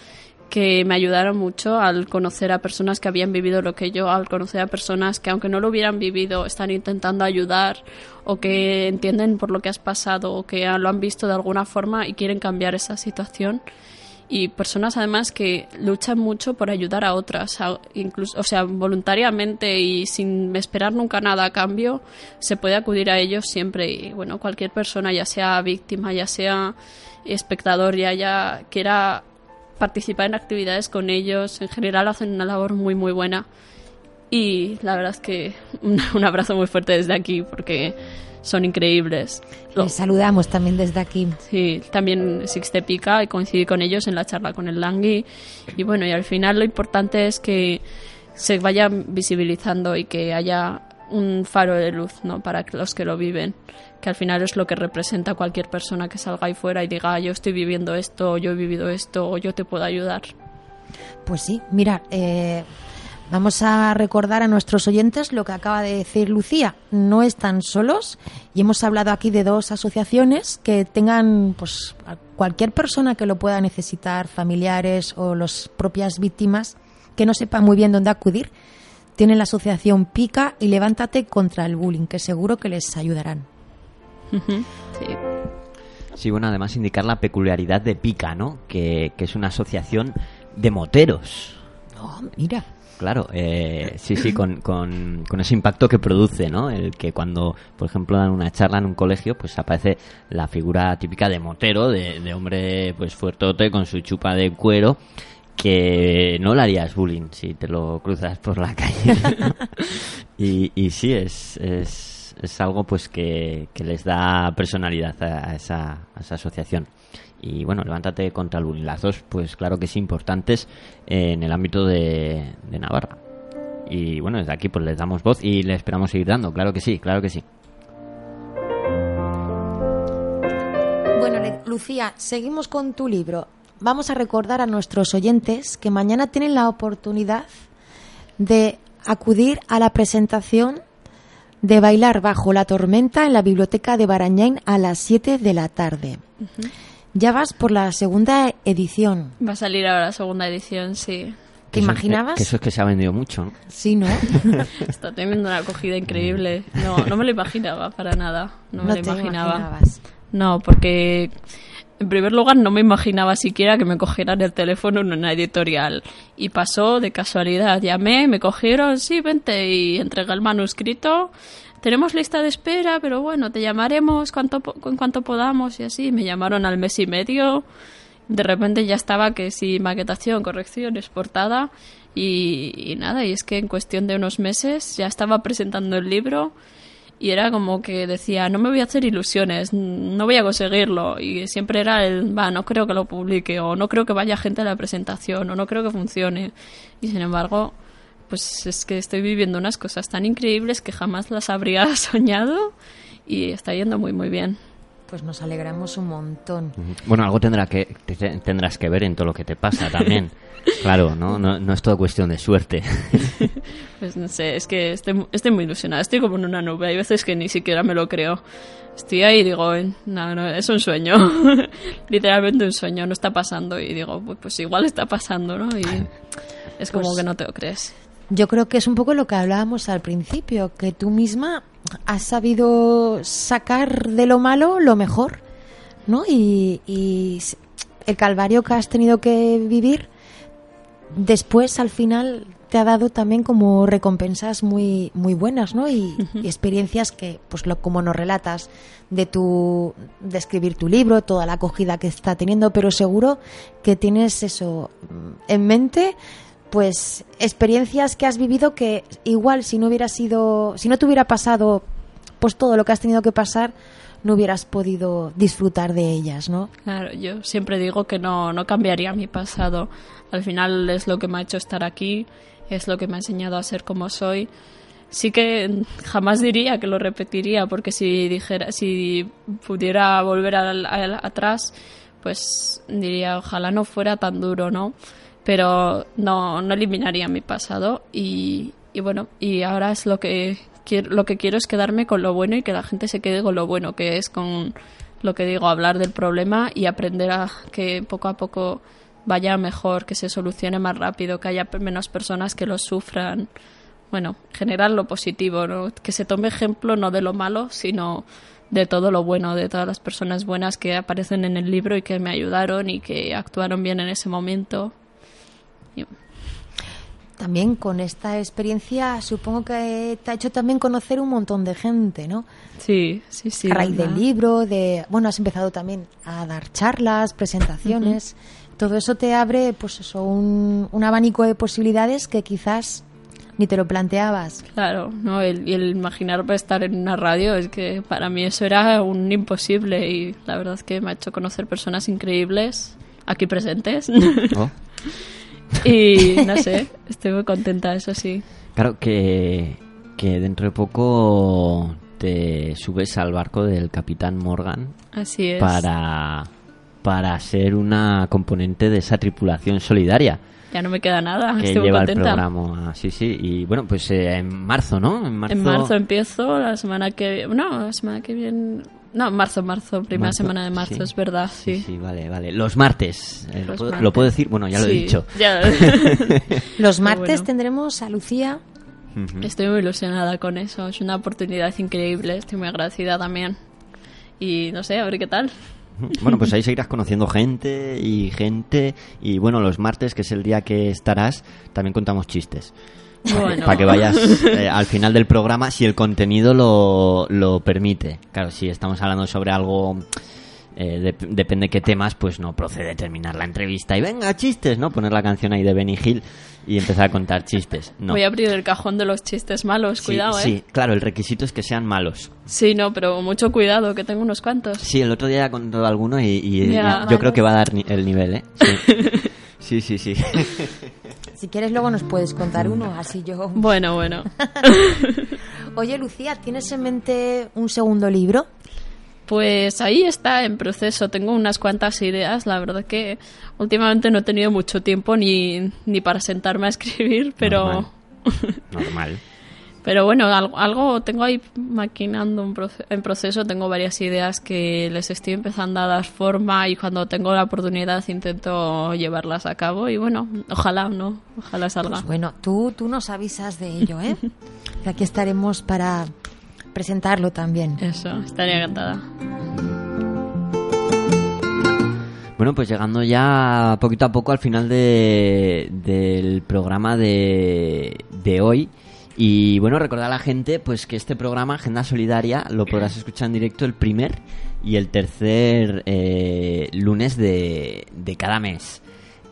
que me ayudaron mucho al conocer a personas que habían vivido lo que yo, al conocer a personas que aunque no lo hubieran vivido están intentando ayudar o que entienden por lo que has pasado o que lo han visto de alguna forma y quieren cambiar esa situación. Y personas además que luchan mucho por ayudar a otras, incluso, o sea, voluntariamente y sin esperar nunca nada a cambio, se puede acudir a ellos siempre. Y bueno, cualquier persona, ya sea víctima, ya sea espectador, ya ya quiera participar en actividades con ellos, en general hacen una labor muy muy buena y la verdad es que un, [laughs] un abrazo muy fuerte desde aquí porque son increíbles. Lo- Les saludamos también desde aquí. Sí, también Sixte Pica y coincidí con ellos en la charla con el Langui. Y bueno, y al final lo importante es que se vaya visibilizando y que haya un faro de luz ¿no? para los que lo viven, que al final es lo que representa cualquier persona que salga ahí fuera y diga, "Ah, yo estoy viviendo esto, yo he vivido esto, o yo te puedo ayudar. Pues sí, mira, eh, vamos a recordar a nuestros oyentes lo que acaba de decir Lucía. No están solos y hemos hablado aquí de dos asociaciones que tengan, pues, a cualquier persona que lo pueda necesitar, familiares o las propias víctimas, que no sepa muy bien dónde acudir. Tienen la asociación Pica y Levántate contra el bullying, que seguro que les ayudarán. Sí. Sí, bueno, además indicar la peculiaridad de Pica, ¿no? Que, que es una asociación de moteros. Oh, mira. Claro, eh, sí, sí, con, con, con ese impacto que produce, ¿no? El que cuando, por ejemplo, dan una charla en un colegio, pues aparece la figura típica de motero, de, de hombre, pues fuertote, con su chupa de cuero, que no le harías bullying si te lo cruzas por la [laughs] calle. y, y sí, es, es, es algo pues que, que les da personalidad a, esa, a esa asociación. Y bueno, levántate contra el bullying. Las dos, pues claro que sí, importantes en el ámbito de, de Navarra. Y bueno, desde aquí pues les damos voz y le esperamos seguir dando. Claro que sí, claro que sí. Bueno, Lucía, seguimos con tu libro. Vamos a recordar a nuestros oyentes que mañana tienen la oportunidad de acudir a la presentación de Bailar bajo la tormenta en la biblioteca de Barañain a las 7 de la tarde. Ya vas por la segunda edición. Va a salir ahora la segunda edición, sí. ¿Te imaginabas? Que eso es que se ha vendido mucho, ¿no? Sí, ¿no? [laughs] Está teniendo una acogida increíble. No, no me lo imaginaba para nada. No, me lo te imaginaba. imaginabas. No, porque en primer lugar no me imaginaba siquiera que me cogieran el teléfono en una editorial. Y pasó de casualidad. Llamé, me cogieron, sí, vente, y entregué el manuscrito. Tenemos lista de espera, pero bueno, te llamaremos cuanto, en cuanto podamos y así. Me llamaron al mes y medio. De repente ya estaba que sí, maquetación, corrección, exportada. Y, y nada, y es que en cuestión de unos meses ya estaba presentando el libro y era como que decía, no me voy a hacer ilusiones, no voy a conseguirlo. Y siempre era el, va, no creo que lo publique, o no creo que vaya gente a la presentación, o no creo que funcione. Y sin embargo, pues es que estoy viviendo unas cosas tan increíbles que jamás las habría [laughs] soñado y está yendo muy, muy bien. Pues nos alegramos un montón. Bueno, algo tendrá que, te- tendrás que ver en todo lo que te pasa también. [laughs] Claro, ¿no? No, no es todo cuestión de suerte. [laughs] Pues no sé, es que estoy, estoy muy ilusionada, estoy como en una nube, hay veces que ni siquiera me lo creo. Estoy ahí y digo, "Eh, no, no, es un sueño, [laughs] literalmente un sueño, no está pasando. Y digo, pues, pues igual está pasando, ¿no? Y es como Pues- que no te lo crees. Yo creo que es un poco lo que hablábamos al principio, que tú misma has sabido sacar de lo malo lo mejor, ¿no? Y, y el calvario que has tenido que vivir después, al final, te ha dado también como recompensas muy, muy buenas, ¿no? Y, y experiencias que, pues lo, como nos relatas de tu, de escribir tu libro, toda la acogida que está teniendo, pero seguro que tienes eso en mente, pues experiencias que has vivido que igual si no hubiera sido, si no te hubiera pasado, pues todo lo que has tenido que pasar, no hubieras podido disfrutar de ellas, ¿no? Claro, yo siempre digo que no, no cambiaría mi pasado. Al final es lo que me ha hecho estar aquí, es lo que me ha enseñado a ser como soy. Sí que jamás diría que lo repetiría, porque si dijera, si pudiera volver al- al- atrás, pues diría ojalá no fuera tan duro, ¿no? Pero no, no eliminaría mi pasado y, y bueno, y ahora es lo que quiero, lo que quiero es quedarme con lo bueno y que la gente se quede con lo bueno, que es con lo que digo, hablar del problema y aprender a que poco a poco vaya mejor, que se solucione más rápido, que haya menos personas que lo sufran. Bueno, generar lo positivo, ¿no? que se tome ejemplo no de lo malo, sino de todo lo bueno, de todas las personas buenas que aparecen en el libro y que me ayudaron y que actuaron bien en ese momento. También con esta experiencia supongo que te ha hecho también conocer un montón de gente, ¿no? Sí, sí, sí. a raíz del libro, de bueno, has empezado también a dar charlas, presentaciones. Todo eso te abre, pues eso, un, un abanico de posibilidades que quizás ni te lo planteabas. Claro, ¿no? El, y el imaginarme estar en una radio es que para mí eso era un imposible y la verdad es que me ha hecho conocer personas increíbles aquí presentes Oh. [laughs] [laughs] y [laughs] no sé, estoy muy contenta, eso sí. Claro que, que dentro de poco te subes al barco del capitán Morgan Así es. para, para ser una componente de esa tripulación solidaria Ya no me queda nada, que estoy muy lleva el contenta. programa. Sí, sí. Y bueno, pues eh, en marzo, ¿no? En marzo, En marzo empiezo, la semana que no, la semana que viene, no, marzo, marzo, primera Marzo, semana de marzo, sí. es verdad, sí. Sí, vale, vale. Los martes. eh, ¿lo, puedo, martes. lo puedo decir? Bueno, ya lo he dicho. ya. [laughs] Los martes bueno. tendremos a Lucía. Estoy muy ilusionada con eso, es una oportunidad increíble, estoy muy agradecida también. Y no sé, a ver qué tal. Bueno, pues ahí [laughs] seguirás conociendo gente y gente. Y bueno, los martes, que es el día que estarás, también contamos chistes. Bueno. Para que vayas [laughs] eh, al final del programa, si el contenido lo, lo permite. Claro, si estamos hablando sobre algo. eh, dep- depende qué temas, pues no procede terminar la entrevista y venga, chistes, ¿no? Poner la canción ahí de Benny Hill y empezar a contar chistes. No. Voy a abrir el cajón de los chistes malos, Sí, cuidado, ¿eh? sí, claro, el requisito es que sean malos. Sí, no, pero mucho cuidado, que tengo unos cuantos. Sí, el otro día contó alguno y, y- Ya, y yo creo que va a dar ni- el nivel, ¿eh? Sí, [laughs] sí, sí. sí. [laughs] Si quieres luego nos puedes contar uno, así yo. [laughs] Bueno, bueno. [laughs] Oye, Lucía, ¿tienes en mente un segundo libro? Pues ahí está en proceso. Tengo unas cuantas ideas. La verdad que últimamente no he tenido mucho tiempo ni, ni para sentarme a escribir, pero, Normal. Normal. [laughs] pero bueno, algo, algo tengo ahí maquinando un proce- en proceso. Tengo varias ideas que les estoy empezando a dar forma y cuando tengo la oportunidad intento llevarlas a cabo. Y bueno, ojalá, ¿no? Ojalá salga. Pues bueno, tú, tú nos avisas de ello, ¿eh? [laughs] Que aquí estaremos para presentarlo también. Eso, estaría encantada. Bueno, pues llegando ya poquito a poco al final de, del programa de, de hoy. Y bueno, recordar a la gente pues que este programa, Agenda Solidaria, lo podrás escuchar en directo el primer y el tercer eh, lunes de, de cada mes.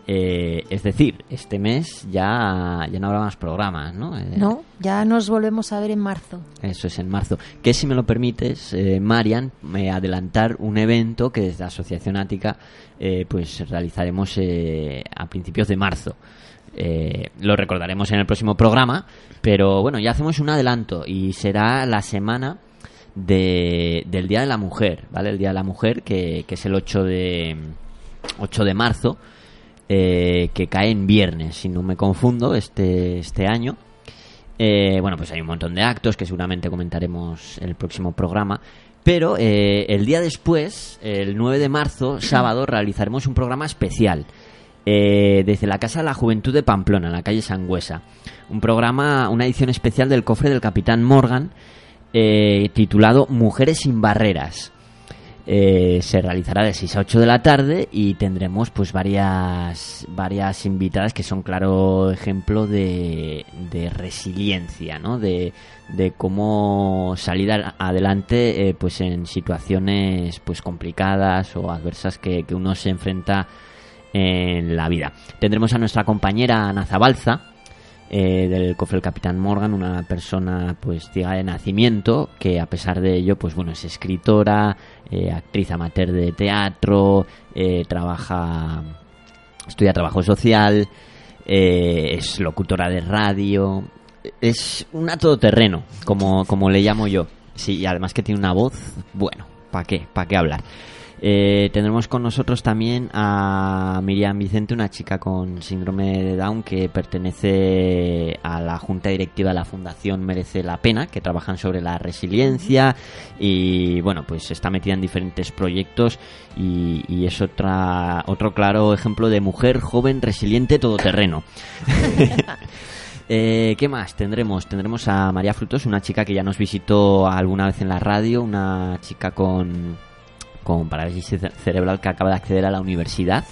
Eh, es decir, este mes ya, ya no habrá más programas, ¿no? Eh, No, ya nos volvemos a ver en marzo. Eso es en marzo. Que si me lo permites, eh, Marian, me adelantar un evento que desde la Asociación Ática eh, pues realizaremos eh, a principios de marzo. Eh, lo recordaremos en el próximo programa, pero bueno, ya hacemos un adelanto y será la semana de, del Día de la Mujer, ¿vale? El Día de la Mujer, que, es el 8 de, 8 de marzo, eh, que cae en viernes, si no me confundo, este, este año. Eh, bueno, pues hay un montón de actos que seguramente comentaremos en el próximo programa. Pero eh, el día después, el 9 de marzo, sábado, realizaremos un programa especial eh, desde la Casa de la Juventud de Pamplona, en la calle Sangüesa. Un programa, una edición especial del cofre del Capitán Morgan, eh, titulado Mujeres sin Barreras. Eh, se realizará de 6 a 8 de la tarde y tendremos pues varias varias invitadas que son claro ejemplo de, de resiliencia ¿no? de, de cómo salir adelante eh, pues en situaciones pues complicadas o adversas que, que uno se enfrenta en la vida tendremos a nuestra compañera Ana Zabalza eh, del cofre del Capitán Morgan, una persona pues ciega de nacimiento que a pesar de ello pues bueno es escritora, eh, actriz amateur de teatro, eh, trabaja, estudia trabajo social, eh, es locutora de radio, es una todoterreno como como le llamo yo, sí y además que tiene una voz bueno, ¿para qué? ¿Para qué hablar? Eh, tendremos con nosotros también a Miriam Vicente, una chica con síndrome de Down que pertenece a la junta directiva de la Fundación Merece la Pena, que trabajan sobre la resiliencia y bueno, pues está metida en diferentes proyectos y, y es otra, otro claro ejemplo de mujer joven, resiliente, todoterreno. [laughs] [laughs] Eh, ¿Qué más tendremos? Tendremos a María Frutos, una chica que ya nos visitó alguna vez en la radio, una chica con, con parálisis ce- cerebral que acaba de acceder a la universidad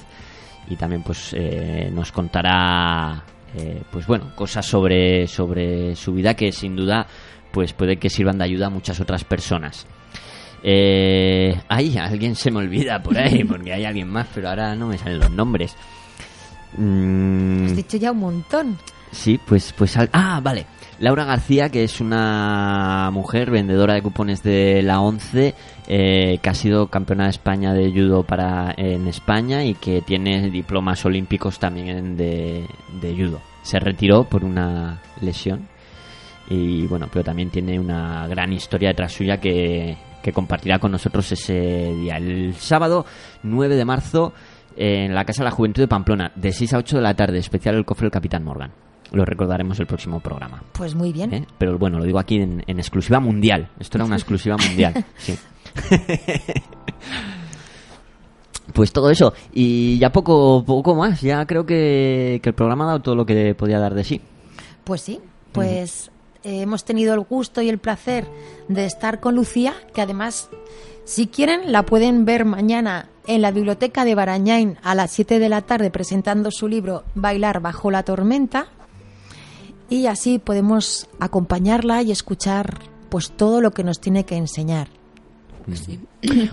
y también pues eh, nos contará eh, pues bueno cosas sobre sobre su vida que sin duda pues puede que sirvan de ayuda a muchas otras personas. Eh, ay, alguien se me olvida por ahí [laughs] porque hay alguien más, pero ahora no me salen los nombres. Mm, Has dicho ya un montón. Sí, pues, pues ah, vale. Laura García, que es una mujer vendedora de cupones de la 11, eh, que ha sido campeona de España de judo para en España y que tiene diplomas olímpicos también de, de judo. Se retiró por una lesión y bueno, pero también tiene una gran historia detrás suya que, que compartirá con nosotros ese día. El sábado 9 de marzo en la Casa de la Juventud de Pamplona, de 6 a 8 de la tarde, especial el cofre del Capitán Morgan. Lo recordaremos el próximo programa. Pues muy bien. ¿eh? Pero bueno, lo digo aquí en, en exclusiva mundial. Esto era una [laughs] exclusiva mundial. Sí. [laughs] Pues todo eso. Y ya poco, poco más. Ya creo que, que el programa ha dado todo lo que podía dar de sí. Pues sí, pues eh, hemos tenido el gusto y el placer de estar con Lucía, que además, si quieren, la pueden ver mañana en la biblioteca de Barañain a las 7 de la tarde presentando su libro Bailar bajo la tormenta. Y así podemos acompañarla y escuchar pues todo lo que nos tiene que enseñar.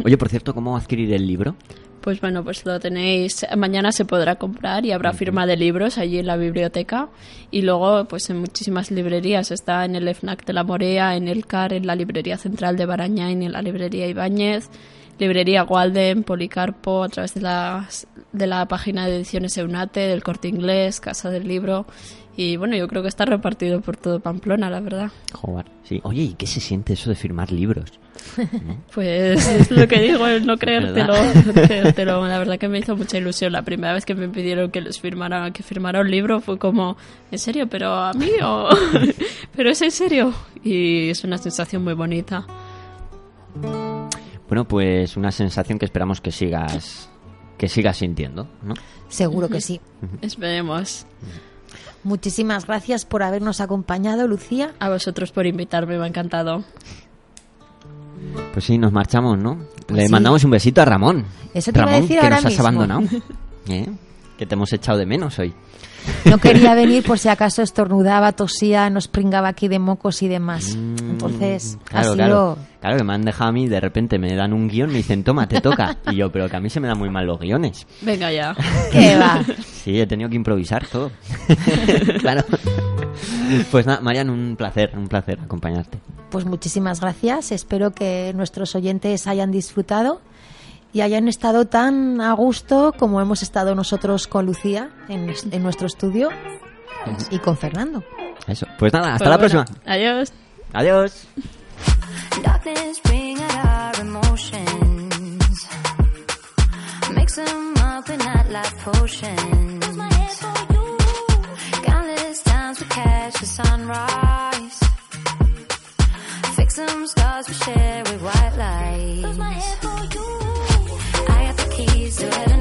Oye, por cierto, ¿cómo adquirir el libro? Pues bueno, pues lo tenéis. Mañana se podrá comprar y habrá firma de libros allí en la biblioteca. Y luego, pues en muchísimas librerías. Está en el FNAC de la Morea, en el CAR, en la librería central de Barañain, en la librería Ibáñez, librería Walden, Policarpo, a través de, las, de la página de ediciones Eunate, del Corte Inglés, Casa del Libro. Y bueno, yo creo que está repartido por todo Pamplona, la verdad. Joder, sí. Oye, ¿y qué se siente eso de firmar libros? [laughs] Pues es lo que digo, el no creértelo, creértelo. La verdad que me hizo mucha ilusión. La primera vez que me pidieron que les firmara, que firmara un libro fue como, ¿en serio? ¿Pero a mí? o [laughs] ¿Pero es en serio? Y es una sensación muy bonita. Bueno, pues una sensación que esperamos que sigas que sigas sintiendo, ¿no? Seguro que sí. Esperemos. Muchísimas gracias por habernos acompañado, Lucía. A vosotros por invitarme, me ha encantado. Pues sí, nos marchamos, ¿no? Le sí. mandamos un besito a Ramón. Eso te iba a Ramón, decir que ahora nos has mismo. abandonado. [laughs] ¿Eh? Que te hemos echado de menos hoy. No quería [laughs] venir por si acaso estornudaba, tosía, nos pringaba aquí de mocos y demás. Entonces, Mm, Claro, ha sido... claro. Claro, que me han dejado a mí, de repente me dan un guion, me dicen, toma, te toca. Y yo, pero que a mí se me dan muy mal los guiones. Venga ya. [laughs] ¿Qué va? Sí, he tenido que improvisar todo. [laughs] claro. Pues nada, Marian, un placer, un placer acompañarte. Pues muchísimas gracias. Espero que nuestros oyentes hayan disfrutado y hayan estado tan a gusto como hemos estado nosotros con Lucía en, en nuestro estudio y con Fernando. Eso. Pues nada, hasta Pues la bueno, próxima. Adiós. Adiós. Darkness bring out our emotions. Mix them up in that life potion. Countless times we catch the sunrise. Fix some scars we share with white. So